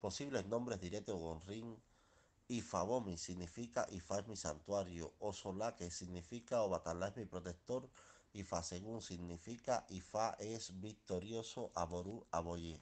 Posibles nombres directos de Gonrin. Ifabomi significa Ifa es mi santuario. Osola que significa Obatalá es mi protector. Ifa según significa Ifa es victorioso. Aboru aboye.